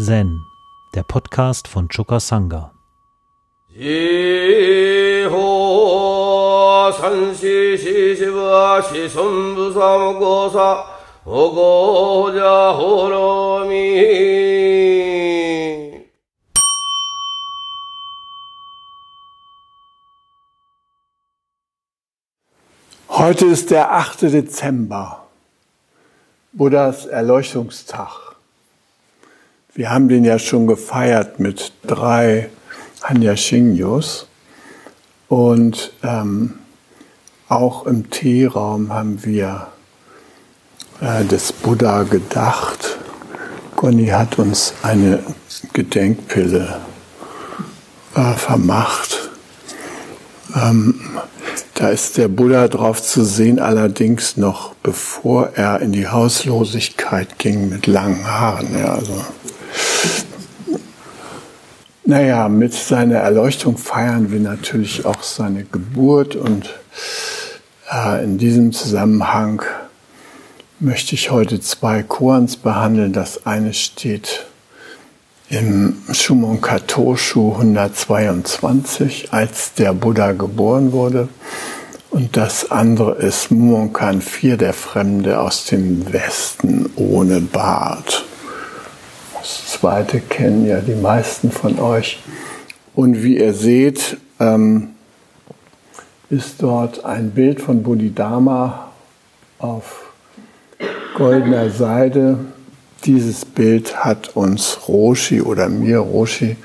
Zen, der Podcast von Choka Sangha. Heute ist der 8. Dezember, Buddhas Erleuchtungstag. Wir haben den ja schon gefeiert mit drei Hanyashingyos und ähm, auch im Teeraum haben wir äh, des Buddha gedacht. Conny hat uns eine Gedenkpille äh, vermacht. Ähm, da ist der Buddha drauf zu sehen, allerdings noch bevor er in die Hauslosigkeit ging mit langen Haaren. Ja, also naja, mit seiner Erleuchtung feiern wir natürlich auch seine Geburt und äh, in diesem Zusammenhang möchte ich heute zwei Koans behandeln. Das eine steht im Shumon Katoshu 122, als der Buddha geboren wurde. Und das andere ist Mumonkan 4, der Fremde aus dem Westen ohne Bart. Das zweite kennen ja die meisten von euch. Und wie ihr seht, ähm, ist dort ein Bild von Bodhidharma auf goldener Seide. Dieses Bild hat uns Roshi oder mir Roshi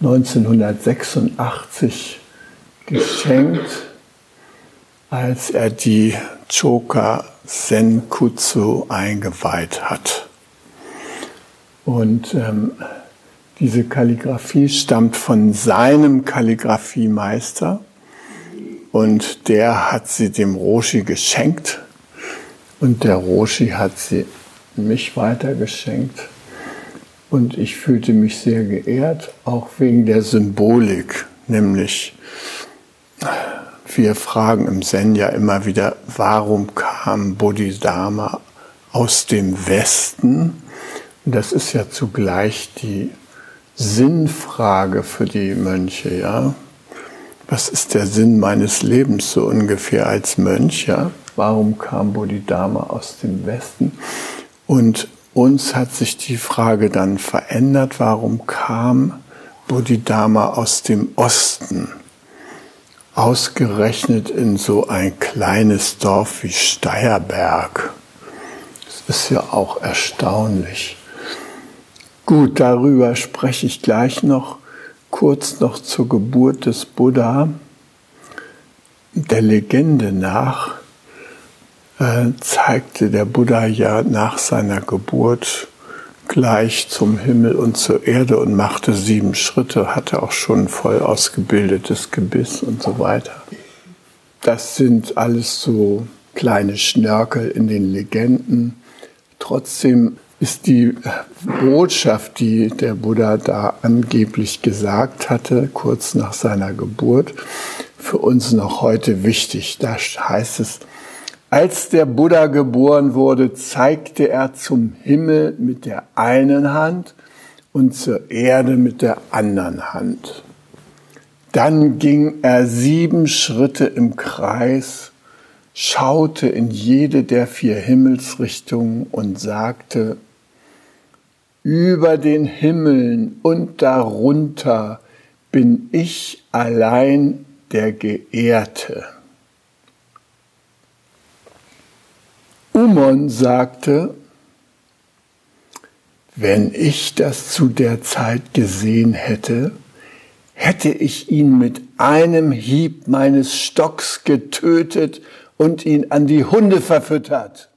1986 geschenkt, als er die Choka Senkutsu eingeweiht hat. Und ähm, diese Kalligraphie stammt von seinem Kalligraphiemeister. Und der hat sie dem Roshi geschenkt. Und der Roshi hat sie mich weitergeschenkt. Und ich fühlte mich sehr geehrt, auch wegen der Symbolik, nämlich wir fragen im Zen ja immer wieder, warum kam Bodhidharma aus dem Westen? Das ist ja zugleich die Sinnfrage für die Mönche, ja. Was ist der Sinn meines Lebens so ungefähr als Mönch, ja? Warum kam Bodhidharma aus dem Westen? Und uns hat sich die Frage dann verändert, warum kam Bodhidharma aus dem Osten? Ausgerechnet in so ein kleines Dorf wie Steierberg. Das ist ja auch erstaunlich. Gut, darüber spreche ich gleich noch. Kurz noch zur Geburt des Buddha. Der Legende nach äh, zeigte der Buddha ja nach seiner Geburt gleich zum Himmel und zur Erde und machte sieben Schritte, hatte auch schon voll ausgebildetes Gebiss und so weiter. Das sind alles so kleine Schnörkel in den Legenden. Trotzdem ist die Botschaft, die der Buddha da angeblich gesagt hatte, kurz nach seiner Geburt, für uns noch heute wichtig. Da heißt es, als der Buddha geboren wurde, zeigte er zum Himmel mit der einen Hand und zur Erde mit der anderen Hand. Dann ging er sieben Schritte im Kreis, schaute in jede der vier Himmelsrichtungen und sagte, über den Himmeln und darunter bin ich allein der Geehrte. Umon sagte, wenn ich das zu der Zeit gesehen hätte, hätte ich ihn mit einem Hieb meines Stocks getötet und ihn an die Hunde verfüttert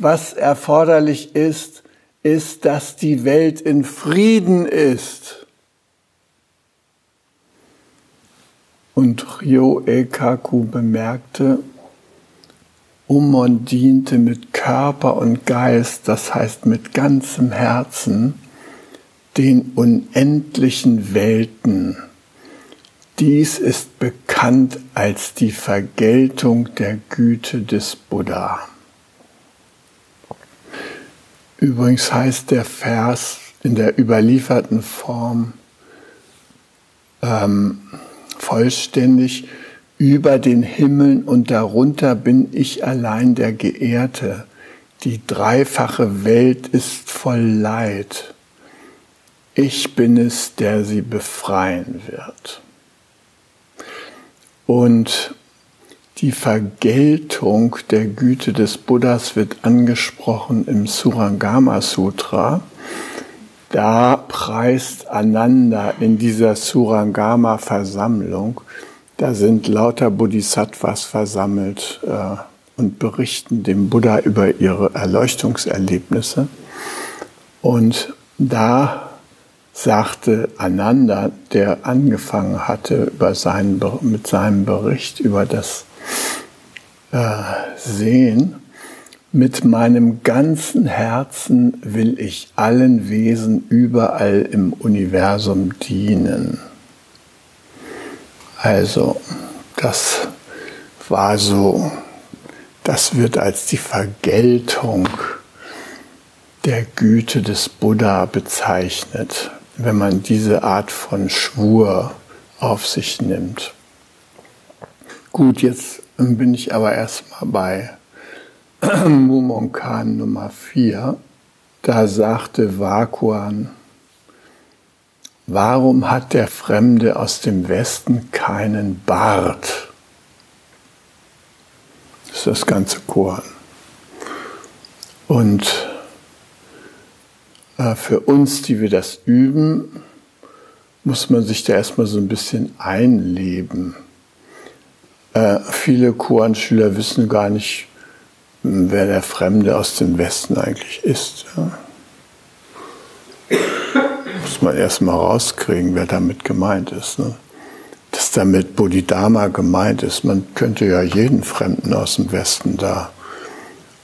was erforderlich ist, ist, dass die Welt in Frieden ist. Und Ryo Ekaku bemerkte, Umon diente mit Körper und Geist, das heißt mit ganzem Herzen, den unendlichen Welten. Dies ist bekannt als die Vergeltung der Güte des Buddha. Übrigens heißt der Vers in der überlieferten Form ähm, vollständig, über den Himmeln und darunter bin ich allein der Geehrte. Die dreifache Welt ist voll Leid. Ich bin es, der sie befreien wird. Und die Vergeltung der Güte des Buddhas wird angesprochen im Surangama Sutra. Da preist Ananda in dieser Surangama-Versammlung, da sind lauter Bodhisattvas versammelt äh, und berichten dem Buddha über ihre Erleuchtungserlebnisse. Und da sagte Ananda, der angefangen hatte über seinen, mit seinem Bericht über das sehen, mit meinem ganzen Herzen will ich allen Wesen überall im Universum dienen. Also, das war so, das wird als die Vergeltung der Güte des Buddha bezeichnet, wenn man diese Art von Schwur auf sich nimmt. Gut, jetzt bin ich aber erstmal bei Mumonkan Nummer 4. Da sagte Vakuan, warum hat der Fremde aus dem Westen keinen Bart? Das ist das ganze Koran. Und äh, für uns, die wir das üben, muss man sich da erstmal so ein bisschen einleben. Äh, viele Koran-Schüler wissen gar nicht, wer der Fremde aus dem Westen eigentlich ist. Ja. Muss man erst mal rauskriegen, wer damit gemeint ist. Ne? Dass damit Bodhidharma gemeint ist. Man könnte ja jeden Fremden aus dem Westen da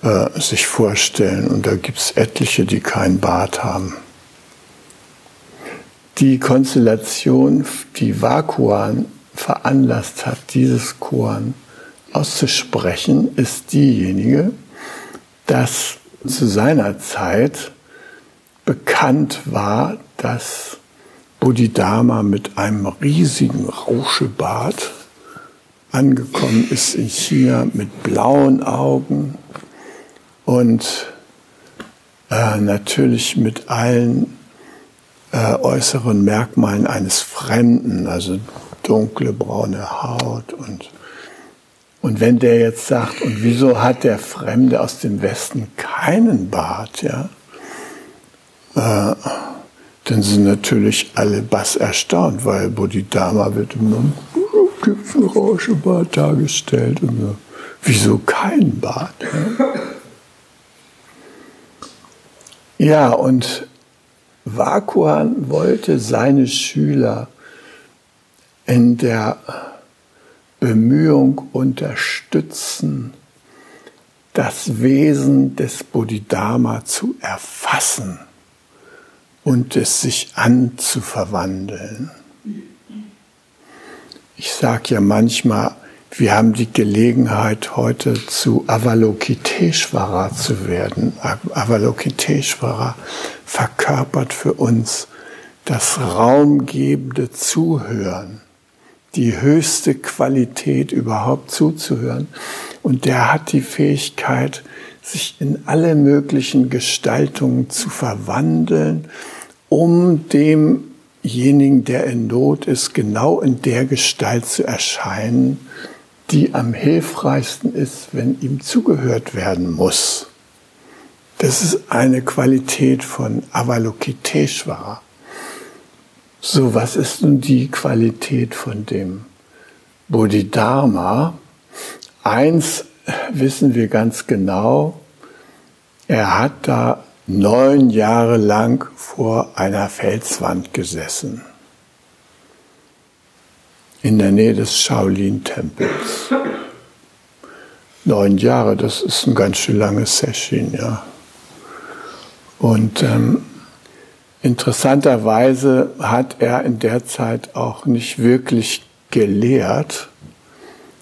äh, sich vorstellen. Und da gibt es etliche, die keinen Bart haben. Die Konstellation, die Vakuan veranlasst hat, dieses Korn auszusprechen, ist diejenige, dass zu seiner Zeit bekannt war, dass Bodhidharma mit einem riesigen Rauschebart angekommen ist in China mit blauen Augen und äh, natürlich mit allen äh, äußeren Merkmalen eines Fremden, also dunkle braune Haut und und wenn der jetzt sagt, und wieso hat der Fremde aus dem Westen keinen Bart, ja, äh, dann sind natürlich alle bass erstaunt, weil Bodhidharma wird immer Gipfelrauschebart dargestellt. Und so. Wieso kein Bart? Ja, ja und Vakuan wollte seine Schüler in der Bemühung unterstützen, das Wesen des Bodhidharma zu erfassen und es sich anzuverwandeln. Ich sage ja manchmal, wir haben die Gelegenheit, heute zu Avalokiteshvara zu werden. Avalokiteshvara verkörpert für uns das raumgebende Zuhören die höchste Qualität überhaupt zuzuhören. Und der hat die Fähigkeit, sich in alle möglichen Gestaltungen zu verwandeln, um demjenigen, der in Not ist, genau in der Gestalt zu erscheinen, die am hilfreichsten ist, wenn ihm zugehört werden muss. Das ist eine Qualität von Avalokiteshvara. So, was ist nun die Qualität von dem Bodhidharma? Eins wissen wir ganz genau, er hat da neun Jahre lang vor einer Felswand gesessen. In der Nähe des Shaolin-Tempels. Neun Jahre, das ist ein ganz schön langes Session, ja. Und ähm, Interessanterweise hat er in der Zeit auch nicht wirklich gelehrt,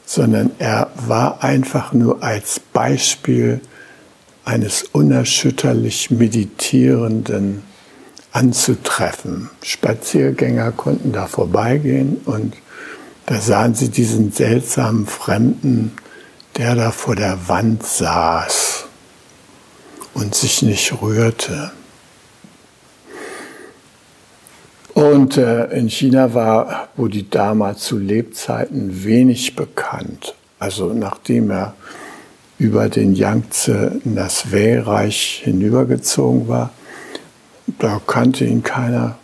sondern er war einfach nur als Beispiel eines unerschütterlich Meditierenden anzutreffen. Spaziergänger konnten da vorbeigehen und da sahen sie diesen seltsamen Fremden, der da vor der Wand saß und sich nicht rührte. Und äh, in China war Bodhidharma zu Lebzeiten wenig bekannt. Also nachdem er über den Yangtze in das Wei-Reich hinübergezogen war, da kannte ihn keiner.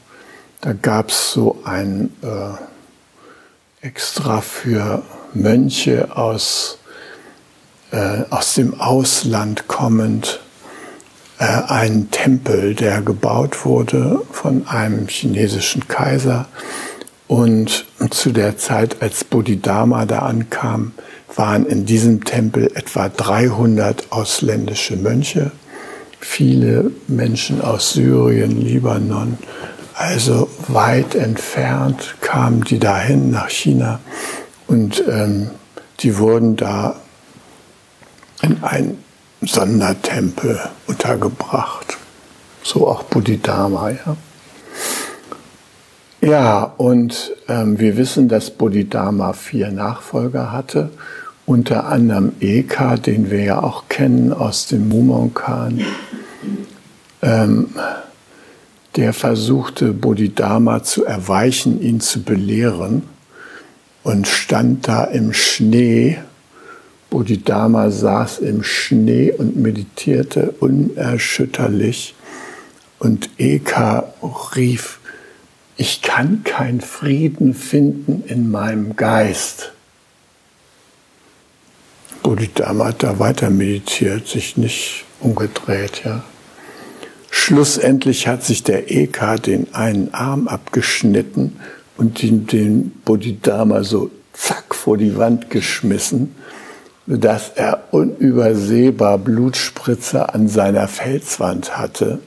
Da gab es so ein äh, extra für Mönche aus, äh, aus dem Ausland kommend äh, einen Tempel, der gebaut wurde von einem chinesischen Kaiser. Und zu der Zeit, als Bodhidharma da ankam, waren in diesem Tempel etwa 300 ausländische Mönche viele Menschen aus Syrien, Libanon, also weit entfernt kamen die dahin nach China und ähm, die wurden da in einen Sondertempel untergebracht. So auch Bodhidharma, ja. Ja, und ähm, wir wissen, dass Bodhidharma vier Nachfolger hatte unter anderem Eka, den wir ja auch kennen aus dem Mumonkan, ähm, der versuchte Bodhidharma zu erweichen, ihn zu belehren und stand da im Schnee. Bodhidharma saß im Schnee und meditierte unerschütterlich und Eka rief, ich kann keinen Frieden finden in meinem Geist. Bodhidharma hat da weiter meditiert, sich nicht umgedreht, ja. Schlussendlich hat sich der Eka den einen Arm abgeschnitten und den, den Bodhidharma so zack vor die Wand geschmissen, dass er unübersehbar Blutspritzer an seiner Felswand hatte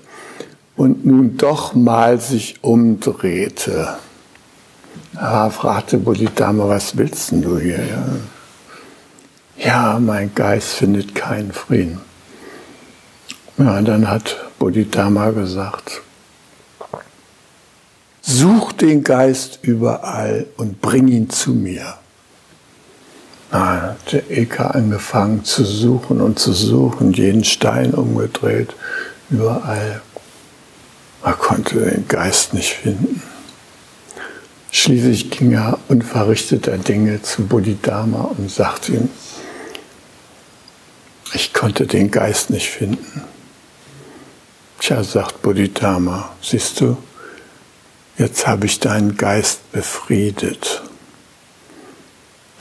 und nun doch mal sich umdrehte. Da fragte Bodhidharma, was willst denn du hier? Ja, mein Geist findet keinen Frieden. Ja, dann hat Bodhidharma gesagt, such den Geist überall und bring ihn zu mir. Na, hat der Eka angefangen zu suchen und zu suchen, jeden Stein umgedreht, überall. Er konnte den Geist nicht finden. Schließlich ging er unverrichteter Dinge zu Bodhidharma und sagte ihm, ich konnte den Geist nicht finden. Tja, sagt Bodhidharma, siehst du, jetzt habe ich deinen Geist befriedet.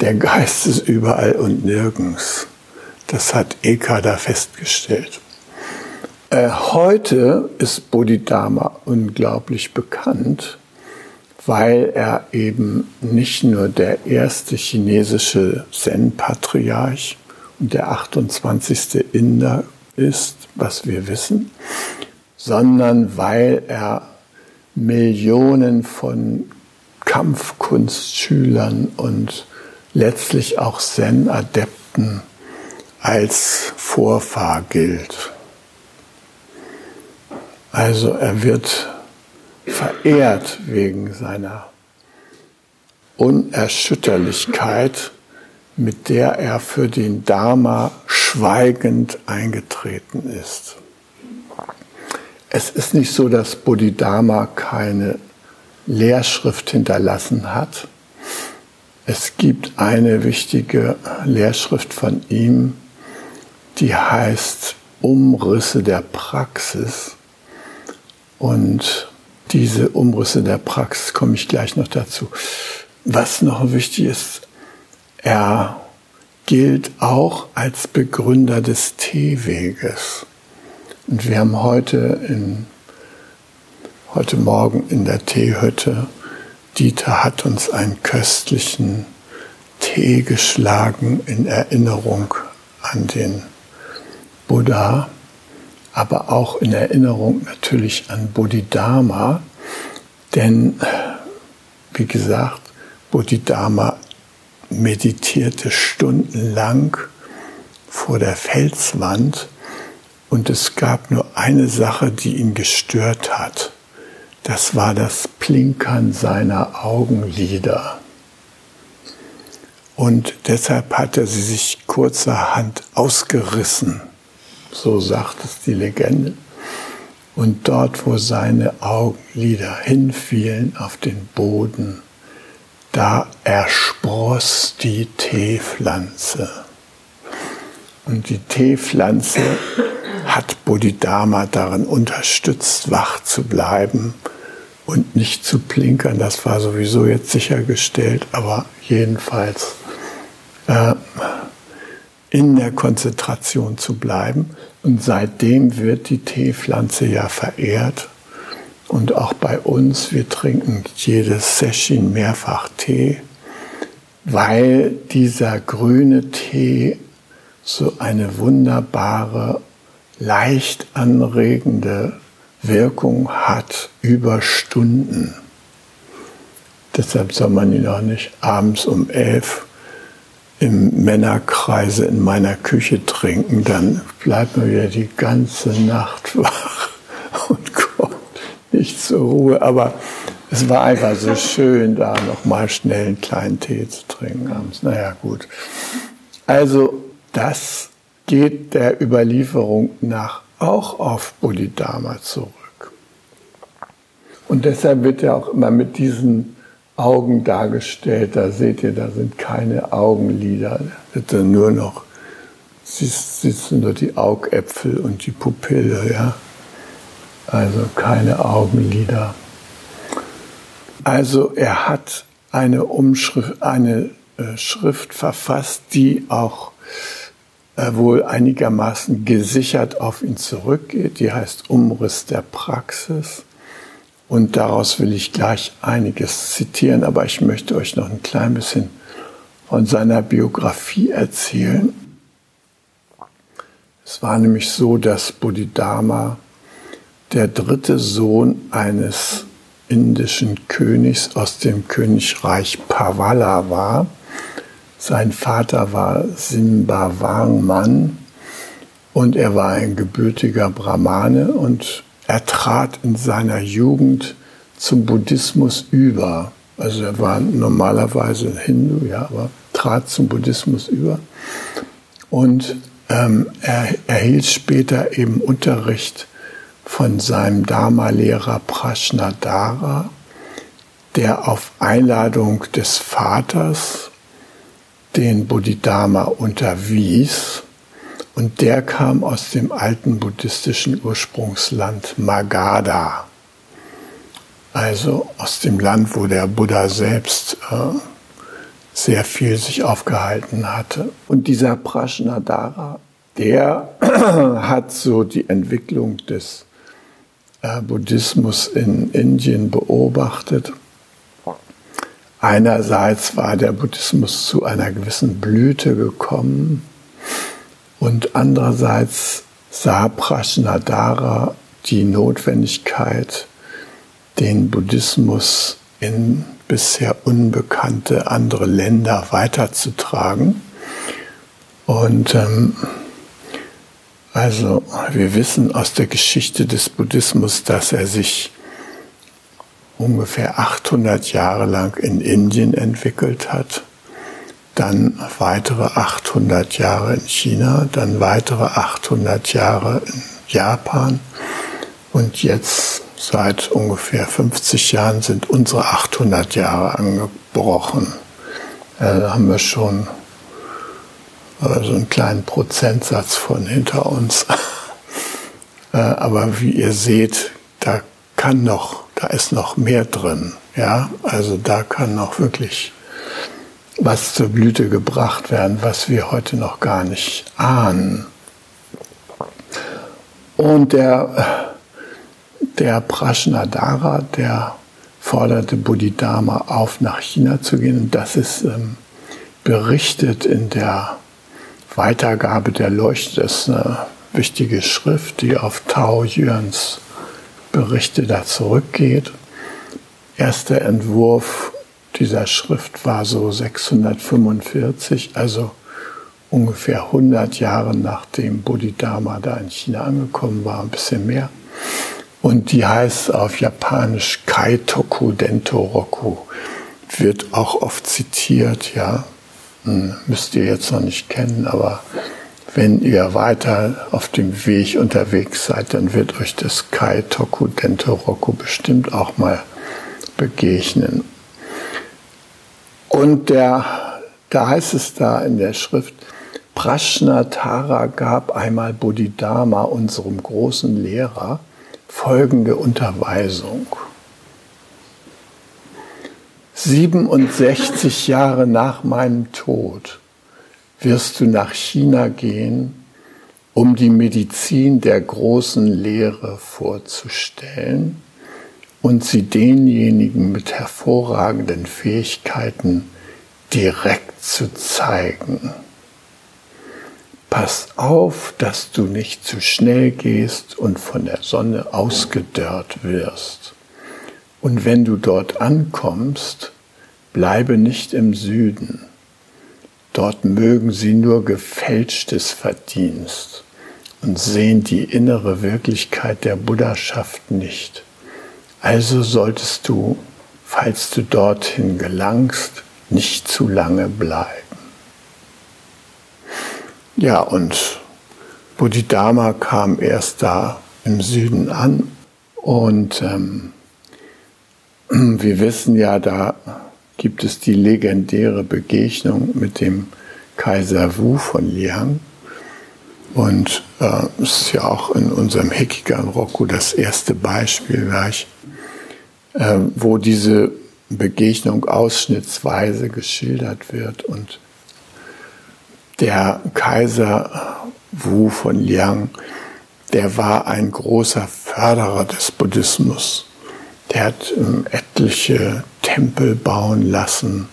Der Geist ist überall und nirgends. Das hat Eka da festgestellt. Äh, heute ist Bodhidharma unglaublich bekannt, weil er eben nicht nur der erste chinesische Zen-Patriarch der 28. Inder ist, was wir wissen, sondern weil er Millionen von Kampfkunstschülern und letztlich auch Zen-Adepten als Vorfahr gilt. Also er wird verehrt wegen seiner Unerschütterlichkeit mit der er für den Dharma schweigend eingetreten ist. Es ist nicht so, dass Bodhidharma keine Lehrschrift hinterlassen hat. Es gibt eine wichtige Lehrschrift von ihm, die heißt Umrisse der Praxis. Und diese Umrisse der Praxis komme ich gleich noch dazu. Was noch wichtig ist, er gilt auch als Begründer des Teeweges. Und wir haben heute, in, heute Morgen in der Teehütte, Dieter hat uns einen köstlichen Tee geschlagen in Erinnerung an den Buddha, aber auch in Erinnerung natürlich an Bodhidharma, denn wie gesagt, Bodhidharma meditierte stundenlang vor der Felswand Und es gab nur eine Sache, die ihn gestört hat. Das war das Plinkern seiner Augenlider. Und deshalb hat er sie sich kurzerhand ausgerissen, so sagt es die Legende. Und dort, wo seine Augenlider hinfielen auf den Boden, da erspross die Teepflanze. Und die Teepflanze hat Bodhidharma darin unterstützt, wach zu bleiben und nicht zu plinkern. Das war sowieso jetzt sichergestellt, aber jedenfalls äh, in der Konzentration zu bleiben. Und seitdem wird die Teepflanze ja verehrt. Und auch bei uns, wir trinken jedes Session mehrfach Tee, weil dieser grüne Tee so eine wunderbare, leicht anregende Wirkung hat über Stunden. Deshalb soll man ihn auch nicht abends um elf im Männerkreise in meiner Küche trinken, dann bleibt man wieder die ganze Nacht wach und kommt nicht zur Ruhe. Aber es war einfach so schön, da nochmal schnell einen kleinen Tee zu trinken abends. Naja, gut. Also, das geht der Überlieferung nach auch auf Bodhidharma zurück. Und deshalb wird er auch immer mit diesen Augen dargestellt. Da seht ihr, da sind keine Augenlider. Da nur noch, sitzen nur die Augäpfel und die Pupille, ja. Also keine Augenlider. Also er hat eine Umschrift, eine äh, Schrift verfasst, die auch wohl einigermaßen gesichert auf ihn zurückgeht. Die heißt Umriss der Praxis. Und daraus will ich gleich einiges zitieren, aber ich möchte euch noch ein klein bisschen von seiner Biografie erzählen. Es war nämlich so, dass Bodhidharma der dritte Sohn eines indischen Königs aus dem Königreich Pavala war. Sein Vater war Simba Warman und er war ein gebürtiger Brahmane und er trat in seiner Jugend zum Buddhismus über. Also er war normalerweise Hindu, ja, aber trat zum Buddhismus über. Und ähm, er erhielt später eben Unterricht von seinem Dharma-Lehrer Prashnadara, der auf Einladung des Vaters den Bodhidharma unterwies und der kam aus dem alten buddhistischen Ursprungsland Magadha, also aus dem Land, wo der Buddha selbst äh, sehr viel sich aufgehalten hatte. Und dieser Prashnadara, der hat so die Entwicklung des äh, Buddhismus in Indien beobachtet. Einerseits war der Buddhismus zu einer gewissen Blüte gekommen und andererseits sah Prashnadara die Notwendigkeit, den Buddhismus in bisher unbekannte andere Länder weiterzutragen. Und ähm, also wir wissen aus der Geschichte des Buddhismus, dass er sich ungefähr 800 Jahre lang in Indien entwickelt hat dann weitere 800 Jahre in China, dann weitere 800 Jahre in Japan und jetzt seit ungefähr 50 Jahren sind unsere 800 Jahre angebrochen. Da haben wir schon also einen kleinen Prozentsatz von hinter uns. Äh, aber wie ihr seht, da kann noch, da ist noch mehr drin. Ja, also da kann noch wirklich was zur Blüte gebracht werden, was wir heute noch gar nicht ahnen. Und der, der Prashnadara, der forderte Bodhidharma auf, nach China zu gehen. Und das ist ähm, berichtet in der Weitergabe der Leuchte. Das ist eine wichtige Schrift, die auf Tao Yuans Berichte da zurückgeht. Erster Entwurf dieser Schrift war so 645, also ungefähr 100 Jahre nachdem Bodhidharma da in China angekommen war, ein bisschen mehr. Und die heißt auf Japanisch Kaitoku Dento Roku. Wird auch oft zitiert, ja. Hm, müsst ihr jetzt noch nicht kennen, aber wenn ihr weiter auf dem Weg unterwegs seid, dann wird euch das Kaitoku Dento Roku bestimmt auch mal begegnen. Und der, da heißt es da in der Schrift, Prashnatara gab einmal Bodhidharma, unserem großen Lehrer, folgende Unterweisung. 67 Jahre nach meinem Tod wirst du nach China gehen, um die Medizin der großen Lehre vorzustellen und sie denjenigen mit hervorragenden Fähigkeiten direkt zu zeigen. Pass auf, dass du nicht zu schnell gehst und von der Sonne ausgedörrt wirst. Und wenn du dort ankommst, bleibe nicht im Süden. Dort mögen sie nur gefälschtes Verdienst und sehen die innere Wirklichkeit der Buddhaschaft nicht. Also solltest du, falls du dorthin gelangst, nicht zu lange bleiben. Ja, und Bodhidharma kam erst da im Süden an und ähm, wir wissen ja, da gibt es die legendäre Begegnung mit dem Kaiser Wu von Liang. Und äh, es ist ja auch in unserem Hekigan Roku das erste Beispiel gleich, äh, wo diese Begegnung ausschnittsweise geschildert wird und der Kaiser Wu von Liang, der war ein großer Förderer des Buddhismus. Der hat ähm, etliche Tempel bauen lassen.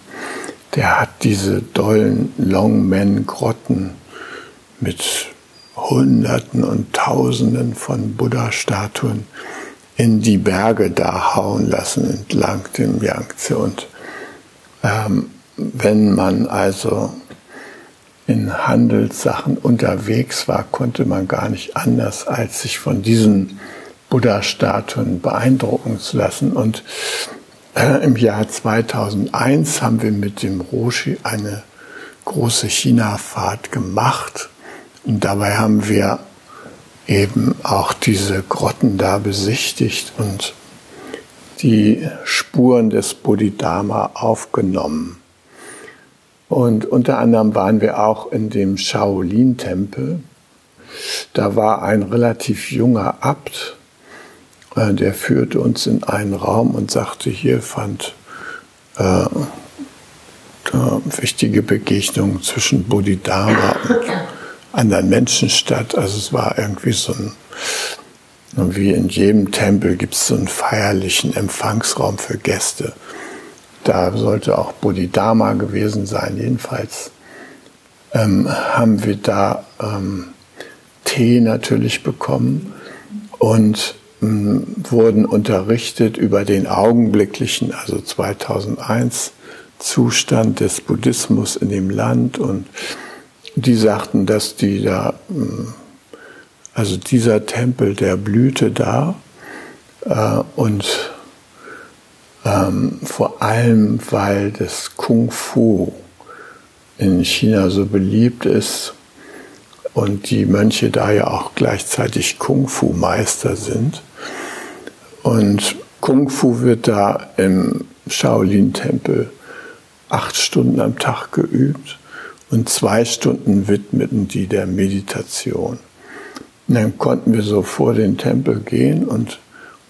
Der hat diese dollen Longmen-Grotten mit Hunderten und Tausenden von Buddha-Statuen in die Berge da hauen lassen entlang dem Yangtze. Und ähm, wenn man also in Handelssachen unterwegs war, konnte man gar nicht anders, als sich von diesen Buddha-Statuen beeindrucken zu lassen. Und im Jahr 2001 haben wir mit dem Roshi eine große China-Fahrt gemacht. Und dabei haben wir eben auch diese Grotten da besichtigt und die Spuren des Bodhidharma aufgenommen. Und unter anderem waren wir auch in dem Shaolin-Tempel. Da war ein relativ junger Abt, äh, der führte uns in einen Raum und sagte, hier fand äh, wichtige Begegnungen zwischen Bodhidharma und anderen Menschen statt. Also es war irgendwie so ein, wie in jedem Tempel gibt es so einen feierlichen Empfangsraum für Gäste. Da sollte auch Bodhidharma gewesen sein. Jedenfalls ähm, haben wir da ähm, Tee natürlich bekommen und wurden unterrichtet über den augenblicklichen, also 2001, Zustand des Buddhismus in dem Land und die sagten, dass die da, ähm, also dieser Tempel, der blühte da äh, und ähm, vor allem, weil das Kung Fu in China so beliebt ist und die Mönche da ja auch gleichzeitig Kung Fu Meister sind. Und Kung Fu wird da im Shaolin-Tempel acht Stunden am Tag geübt und zwei Stunden widmeten die der Meditation. Und dann konnten wir so vor den Tempel gehen und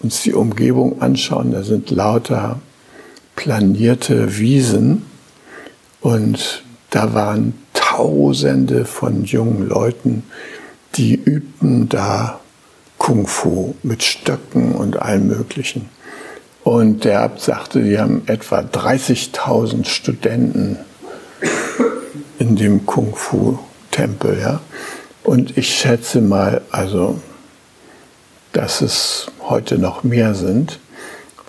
uns die Umgebung anschauen. Da sind lauter planierte Wiesen und da waren Tausende von jungen Leuten, die übten da Kung Fu mit Stöcken und allem Möglichen. Und der Abt sagte, die haben etwa 30.000 Studenten in dem Kung Fu Tempel, ja. Und ich schätze mal, also, dass es heute noch mehr sind,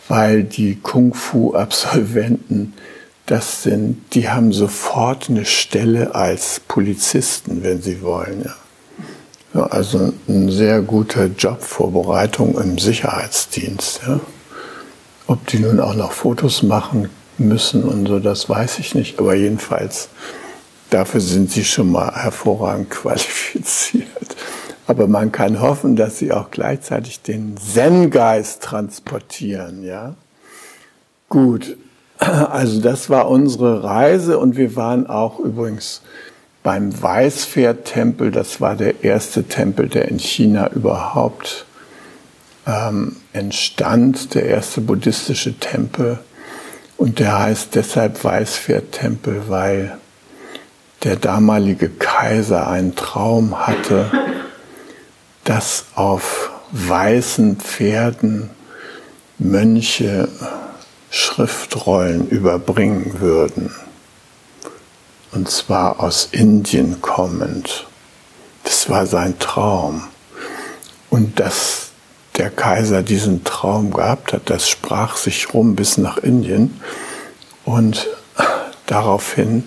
weil die Kung Fu Absolventen das sind, die haben sofort eine Stelle als Polizisten, wenn sie wollen. Ja. Ja also ein sehr guter Jobvorbereitung im Sicherheitsdienst. Ja. Ob die nun auch noch Fotos machen müssen und so, das weiß ich nicht. Aber jedenfalls, dafür sind sie schon mal hervorragend qualifiziert. Aber man kann hoffen, dass sie auch gleichzeitig den Zen-Geist transportieren, ja. Gut, also das war unsere Reise und wir waren auch übrigens beim Weißpferd-Tempel. Das war der erste Tempel, der in China überhaupt ähm, entstand, der erste buddhistische Tempel. Und der heißt deshalb Weißpferd-Tempel, weil der damalige Kaiser einen Traum hatte, dass auf weißen Pferden Mönche Schriftrollen überbringen würden. Und zwar aus Indien kommend. Das war sein Traum. Und dass der Kaiser diesen Traum gehabt hat, das sprach sich rum bis nach Indien. Und daraufhin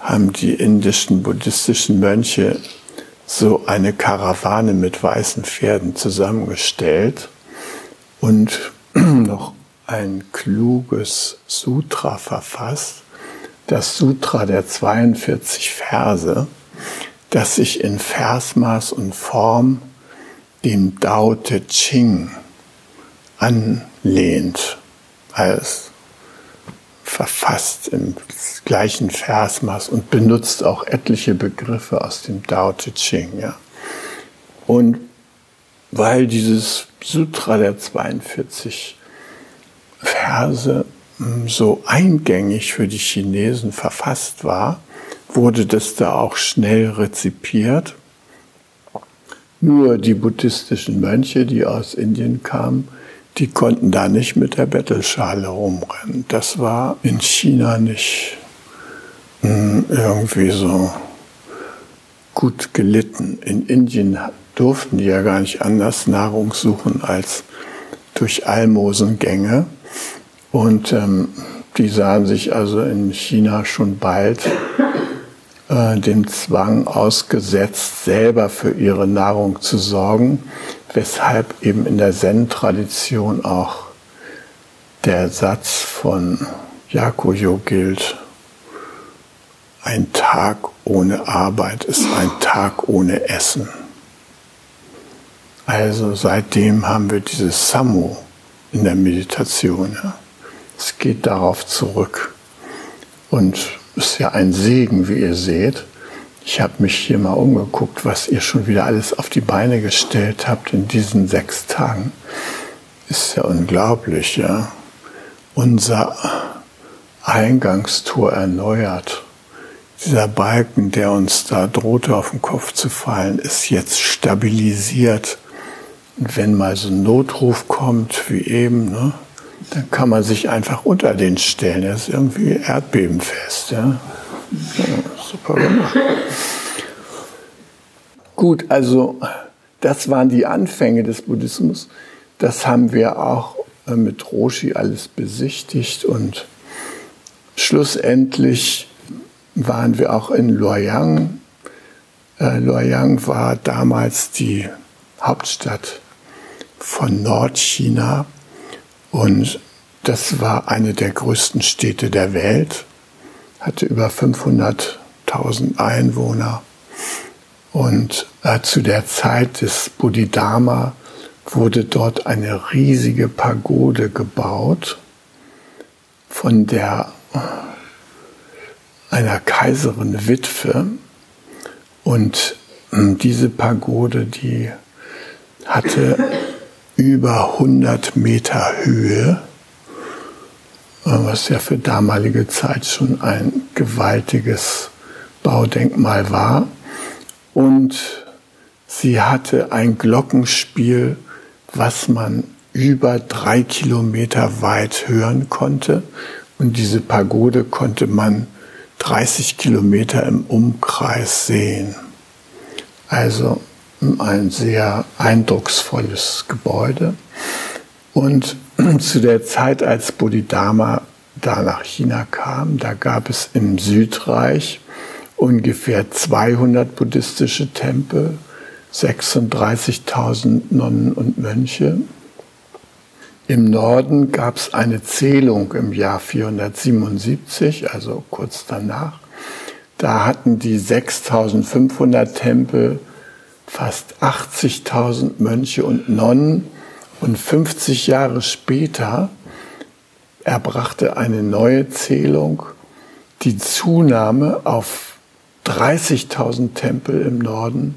haben die indischen buddhistischen Mönche so eine Karawane mit weißen Pferden zusammengestellt und noch ein kluges Sutra verfasst, das Sutra der 42 Verse, das sich in Versmaß und Form dem Dao Te Ching anlehnt, als verfasst im gleichen Versmaß und benutzt auch etliche Begriffe aus dem Dao Te Ching. Ja. Und weil dieses Sutra der 42 Verse so eingängig für die Chinesen verfasst war, wurde das da auch schnell rezipiert. Nur die buddhistischen Mönche, die aus Indien kamen, die konnten da nicht mit der Bettelschale rumrennen. Das war in China nicht hm, irgendwie so gut gelitten. In Indien durften die ja gar nicht anders Nahrung suchen als durch Almosengänge. Und ähm, die sahen sich also in China schon bald äh, dem Zwang ausgesetzt, selber für ihre Nahrung zu sorgen, weshalb eben in der Zen-Tradition auch der Satz von Yakuyo gilt, ein Tag ohne Arbeit ist ein Tag ohne Essen. Also seitdem haben wir dieses Samu in der Meditation. Ja. Es geht darauf zurück. Und ist ja ein Segen, wie ihr seht. Ich habe mich hier mal umgeguckt, was ihr schon wieder alles auf die Beine gestellt habt in diesen sechs Tagen. Ist ja unglaublich, ja. Unser Eingangstor erneuert. Dieser Balken, der uns da drohte auf den Kopf zu fallen, ist jetzt stabilisiert. Und wenn mal so ein Notruf kommt, wie eben, ne, dann kann man sich einfach unter den stellen. Er ist irgendwie erdbebenfest. Ja? ja super gemacht. Gut, also das waren die Anfänge des Buddhismus. Das haben wir auch äh, mit Roshi alles besichtigt und schlussendlich waren wir auch in Luoyang. Äh, Luoyang war damals die Hauptstadt von Nordchina und das war eine der größten Städte der Welt, hatte über 500.000 Einwohner. Und äh, zu der Zeit des Bodhidharma wurde dort eine riesige Pagode gebaut von der einer Kaiserin Witwe. Und äh, diese Pagode, die hatte über 100 Meter Höhe, was ja für damalige Zeit schon ein gewaltiges Baudenkmal war. Und sie hatte ein Glockenspiel, was man über drei Kilometer weit hören konnte. Und diese Pagode konnte man 30 Kilometer im Umkreis sehen. Also ein sehr eindrucksvolles Gebäude. Und zu der Zeit, als Bodhidharma da nach China kam. Da gab es im Südreich ungefähr 200 buddhistische Tempel, 36.000 Nonnen und Mönche. Im Norden gab es eine Zählung im Jahr 477, also kurz danach. Da hatten die 6500 Tempel fast 80.000 Mönche und Nonnen und 50 Jahre später erbrachte eine neue Zählung die Zunahme auf 30.000 Tempel im Norden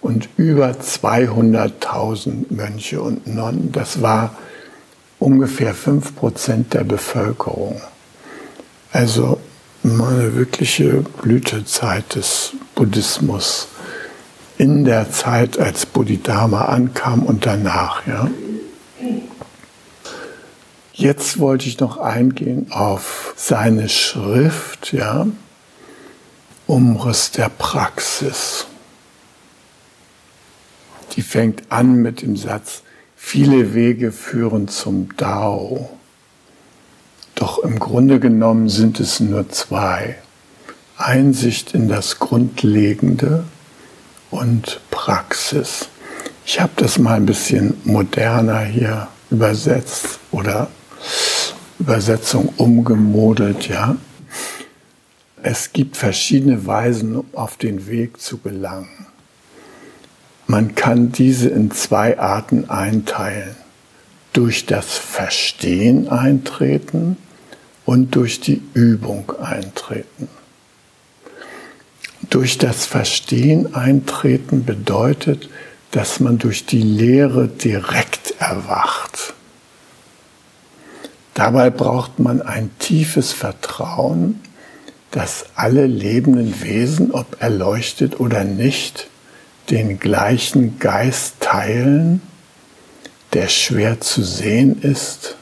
und über 200.000 Mönche und Nonnen. Das war ungefähr 5% der Bevölkerung. Also eine wirkliche Blütezeit des Buddhismus in der Zeit, als Bodhidharma ankam und danach. Ja. Jetzt wollte ich noch eingehen auf seine Schrift, ja, Umriss der Praxis. Die fängt an mit dem Satz, viele Wege führen zum Dao. Doch im Grunde genommen sind es nur zwei. Einsicht in das Grundlegende und Praxis. Ich habe das mal ein bisschen moderner hier übersetzt oder Übersetzung umgemodelt, ja. Es gibt verschiedene Weisen, um auf den Weg zu gelangen. Man kann diese in zwei Arten einteilen. Durch das Verstehen eintreten und durch die Übung eintreten. Durch das Verstehen eintreten bedeutet, dass man durch die Lehre direkt erwacht. Dabei braucht man ein tiefes Vertrauen, dass alle lebenden Wesen, ob erleuchtet oder nicht, den gleichen Geist teilen, der schwer zu sehen ist,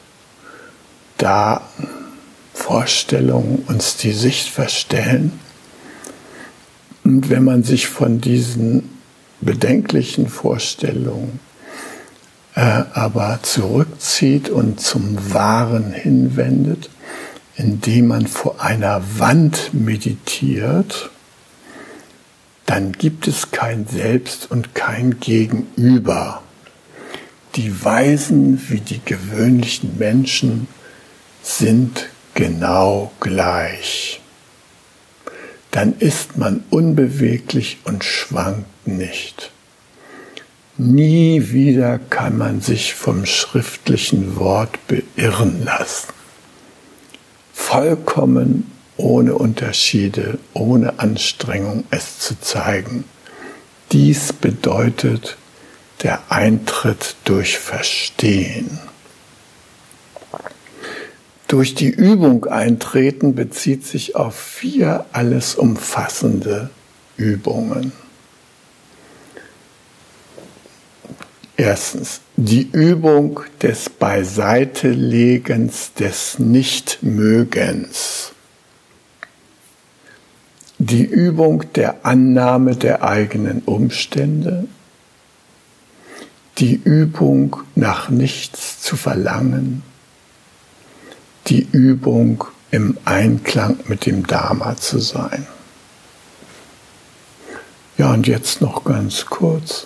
da Vorstellungen uns die Sicht verstellen. Und wenn man sich von diesen bedenklichen Vorstellungen äh, aber zurückzieht und zum Wahren hinwendet, indem man vor einer Wand meditiert, dann gibt es kein Selbst und kein Gegenüber. Die Weisen wie die gewöhnlichen Menschen sind genau gleich. Dann ist man unbeweglich und schwankt nicht. Nie wieder kann man sich vom schriftlichen Wort beirren lassen. Vollkommen ohne Unterschiede, ohne Anstrengung es zu zeigen. Dies bedeutet der Eintritt durch Verstehen. Durch die Übung eintreten bezieht sich auf vier alles umfassende Übungen. Erstens, die Übung des Beiseitelegens des Nichtmögens. Die Übung der Annahme der eigenen Umstände. Die Übung nach nichts zu verlangen. Die Übung im Einklang mit dem Dharma zu sein. Ja, und jetzt noch ganz kurz.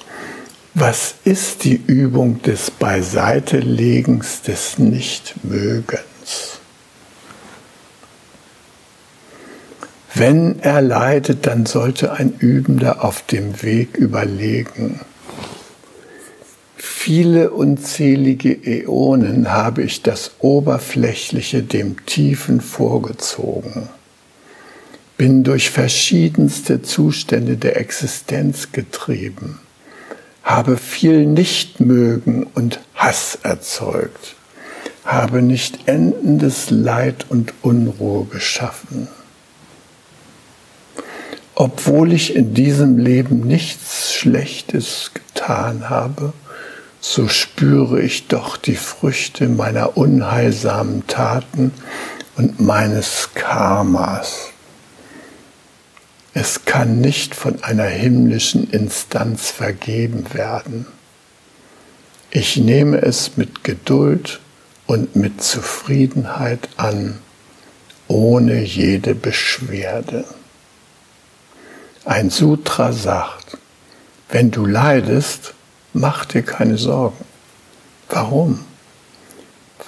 Was ist die Übung des Beiseitelegens des Nichtmögens? Wenn er leidet, dann sollte ein Übender auf dem Weg überlegen. Viele unzählige Äonen habe ich das Oberflächliche dem Tiefen vorgezogen, bin durch verschiedenste Zustände der Existenz getrieben. Habe viel Nichtmögen und Hass erzeugt, habe nicht endendes Leid und Unruhe geschaffen. Obwohl ich in diesem Leben nichts Schlechtes getan habe, so spüre ich doch die Früchte meiner unheilsamen Taten und meines Karmas. Es kann nicht von einer himmlischen Instanz vergeben werden. Ich nehme es mit Geduld und mit Zufriedenheit an ohne jede Beschwerde. Ein Sutra sagt, wenn du leidest, mach dir keine Sorgen. Warum?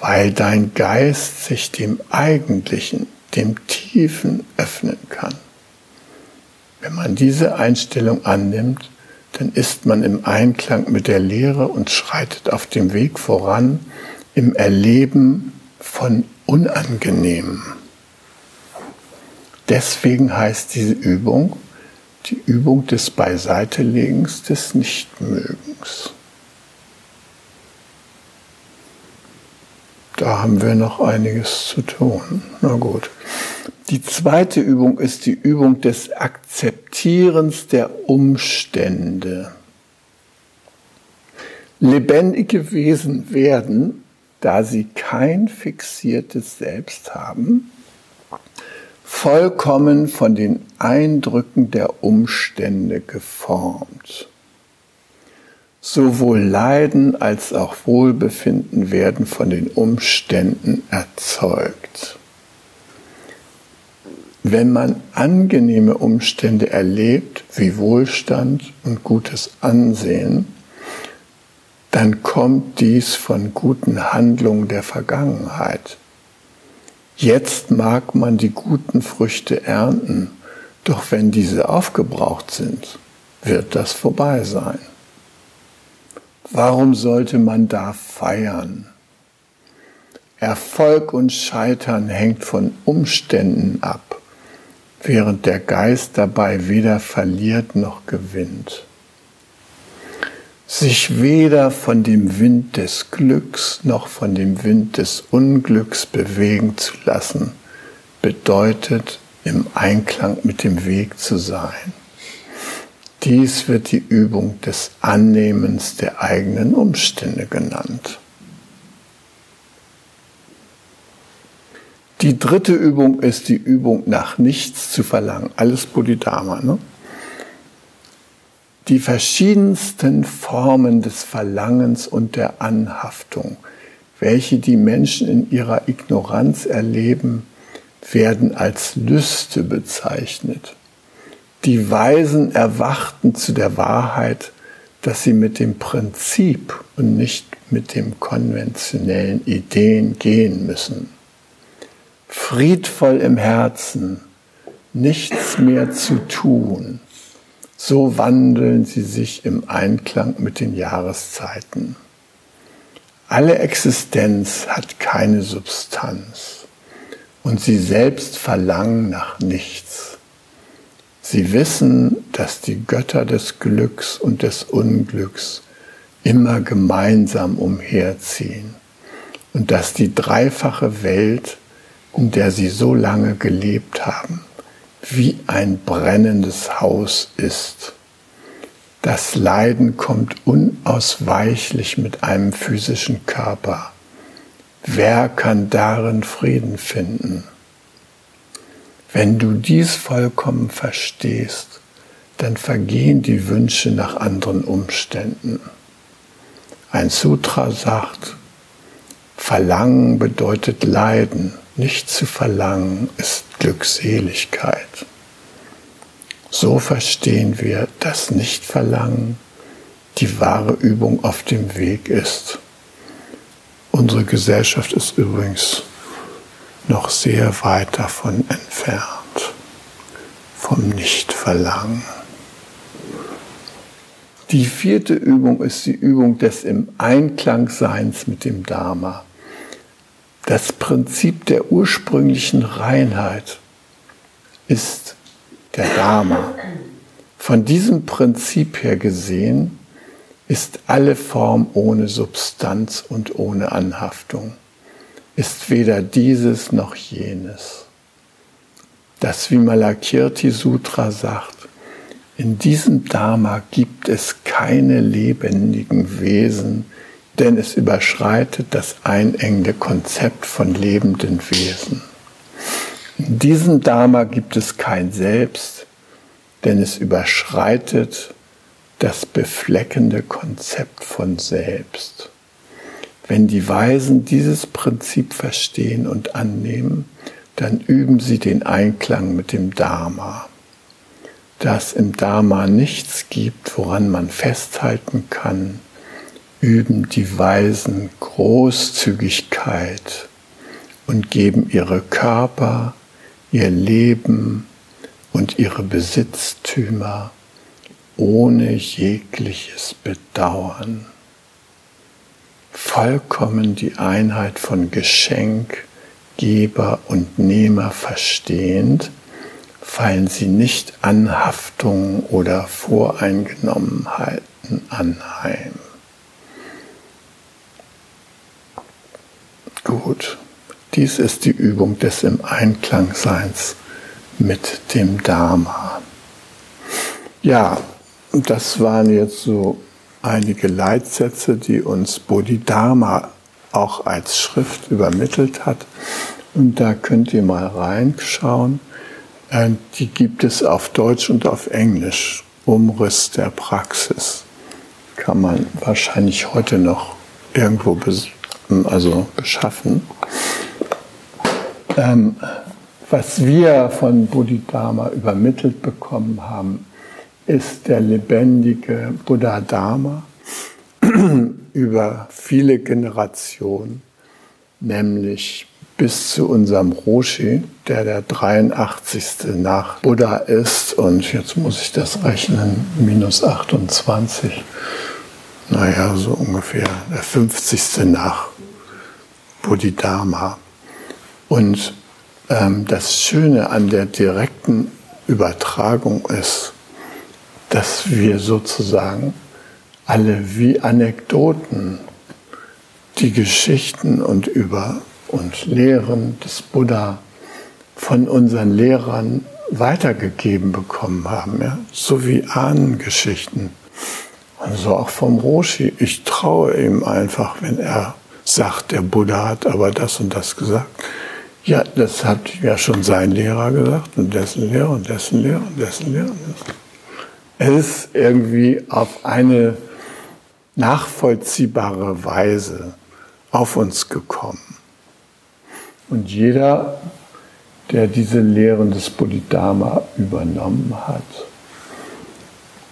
Weil dein Geist sich dem Eigentlichen, dem Tiefen öffnen kann. Wenn man diese Einstellung annimmt, dann ist man im Einklang mit der Lehre und schreitet auf dem Weg voran im Erleben von Unangenehmen. Deswegen heißt diese Übung die Übung des Beiseitelegens des Nichtmögens. Da haben wir noch einiges zu tun. Na gut. Die zweite Übung ist die Übung des Akzeptierens der Umstände. Lebendige Wesen werden, da sie kein fixiertes Selbst haben, vollkommen von den Eindrücken der Umstände geformt. Sowohl Leiden als auch Wohlbefinden werden von den Umständen erzeugt. Wenn man angenehme Umstände erlebt, wie Wohlstand und gutes Ansehen, dann kommt dies von guten Handlungen der Vergangenheit. Jetzt mag man die guten Früchte ernten, doch wenn diese aufgebraucht sind, wird das vorbei sein. Warum sollte man da feiern? Erfolg und Scheitern hängt von Umständen ab, während der Geist dabei weder verliert noch gewinnt sich weder von dem Wind des Glücks noch von dem Wind des Unglücks bewegen zu lassen, bedeutet im Einklang mit dem Weg zu sein. Dies wird die Übung des Annehmens der eigenen Umstände genannt. Die dritte Übung ist die Übung nach nichts zu verlangen. Alles Bodhidharma. Ne? Die verschiedensten Formen des Verlangens und der Anhaftung, welche die Menschen in ihrer Ignoranz erleben, werden als Lüste bezeichnet. Die Weisen erwachten zu der Wahrheit, dass sie mit dem Prinzip und nicht mit dem konventionellen Ideen gehen müssen. Friedvoll im Herzen, nichts mehr zu tun, so wandeln sie sich im Einklang mit den Jahreszeiten. Alle Existenz hat keine Substanz und sie selbst verlangen nach nichts. Sie wissen, dass die Götter des Glücks und des Unglücks immer gemeinsam umherziehen und dass die dreifache Welt, in der sie so lange gelebt haben, wie ein brennendes Haus ist. Das Leiden kommt unausweichlich mit einem physischen Körper. Wer kann darin Frieden finden? Wenn du dies vollkommen verstehst, dann vergehen die Wünsche nach anderen Umständen. Ein Sutra sagt, Verlangen bedeutet Leiden. Nicht zu verlangen ist Glückseligkeit. So verstehen wir, dass Nicht-Verlangen die wahre Übung auf dem Weg ist. Unsere Gesellschaft ist übrigens noch sehr weit davon entfernt, vom Nicht-Verlangen. Die vierte Übung ist die Übung des im Einklangseins mit dem Dharma das Prinzip der ursprünglichen Reinheit ist der Dharma. Von diesem Prinzip her gesehen ist alle Form ohne Substanz und ohne Anhaftung, ist weder dieses noch jenes. Das Vimalakirti Sutra sagt, in diesem Dharma gibt es keine lebendigen Wesen, denn es überschreitet das einengende Konzept von lebenden Wesen. In diesem Dharma gibt es kein Selbst, denn es überschreitet das befleckende Konzept von Selbst. Wenn die Weisen dieses Prinzip verstehen und annehmen, dann üben Sie den Einklang mit dem Dharma. Dass im Dharma nichts gibt, woran man festhalten kann, üben die Weisen Großzügigkeit und geben ihre Körper, ihr Leben und ihre Besitztümer ohne jegliches Bedauern. Vollkommen die Einheit von Geschenk, Geber und Nehmer verstehend, fallen sie nicht Anhaftungen oder Voreingenommenheiten anheim. Gut, dies ist die Übung des im Einklangseins mit dem Dharma. Ja, das waren jetzt so einige Leitsätze, die uns Bodhidharma auch als Schrift übermittelt hat. Und da könnt ihr mal reinschauen. Äh, die gibt es auf Deutsch und auf Englisch. Umriss der Praxis. Kann man wahrscheinlich heute noch irgendwo also beschaffen. Ähm, was wir von Bodhidharma übermittelt bekommen haben, ist der lebendige Buddha Dharma über viele Generationen, nämlich bis zu unserem Roshi, der der 83. nach Buddha ist. Und jetzt muss ich das rechnen, minus 28. Naja, so ungefähr der 50. nach Bodhidharma. Und ähm, das Schöne an der direkten Übertragung ist, dass wir sozusagen alle wie Anekdoten die Geschichten und über und Lehren des Buddha von unseren Lehrern weitergegeben bekommen haben, ja? so wie Ahnengeschichten. Und so auch vom Roshi. Ich traue ihm einfach, wenn er sagt, der Buddha hat aber das und das gesagt. Ja, das hat ja schon sein Lehrer gesagt und dessen Lehrer und dessen Lehrer und dessen Lehrer. Und dessen. Es ist irgendwie auf eine nachvollziehbare Weise auf uns gekommen. Und jeder, der diese Lehren des Bodhidharma übernommen hat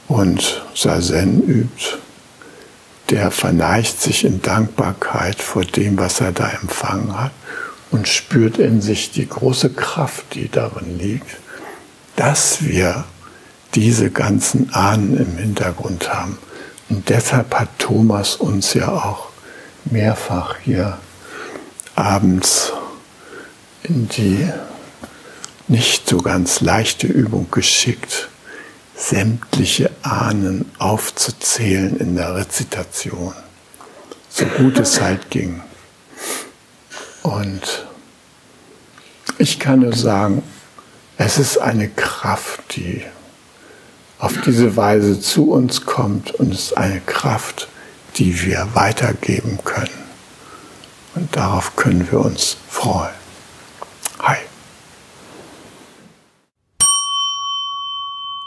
und Sazen übt, der verneigt sich in Dankbarkeit vor dem, was er da empfangen hat und spürt in sich die große Kraft, die darin liegt, dass wir diese ganzen Ahnen im Hintergrund haben. Und deshalb hat Thomas uns ja auch mehrfach hier abends in die nicht so ganz leichte Übung geschickt, sämtliche Ahnen aufzuzählen in der Rezitation, so gut es halt ging. Und ich kann nur sagen, es ist eine Kraft, die auf diese Weise zu uns kommt und es ist eine Kraft, die wir weitergeben können. Und darauf können wir uns freuen. Hi.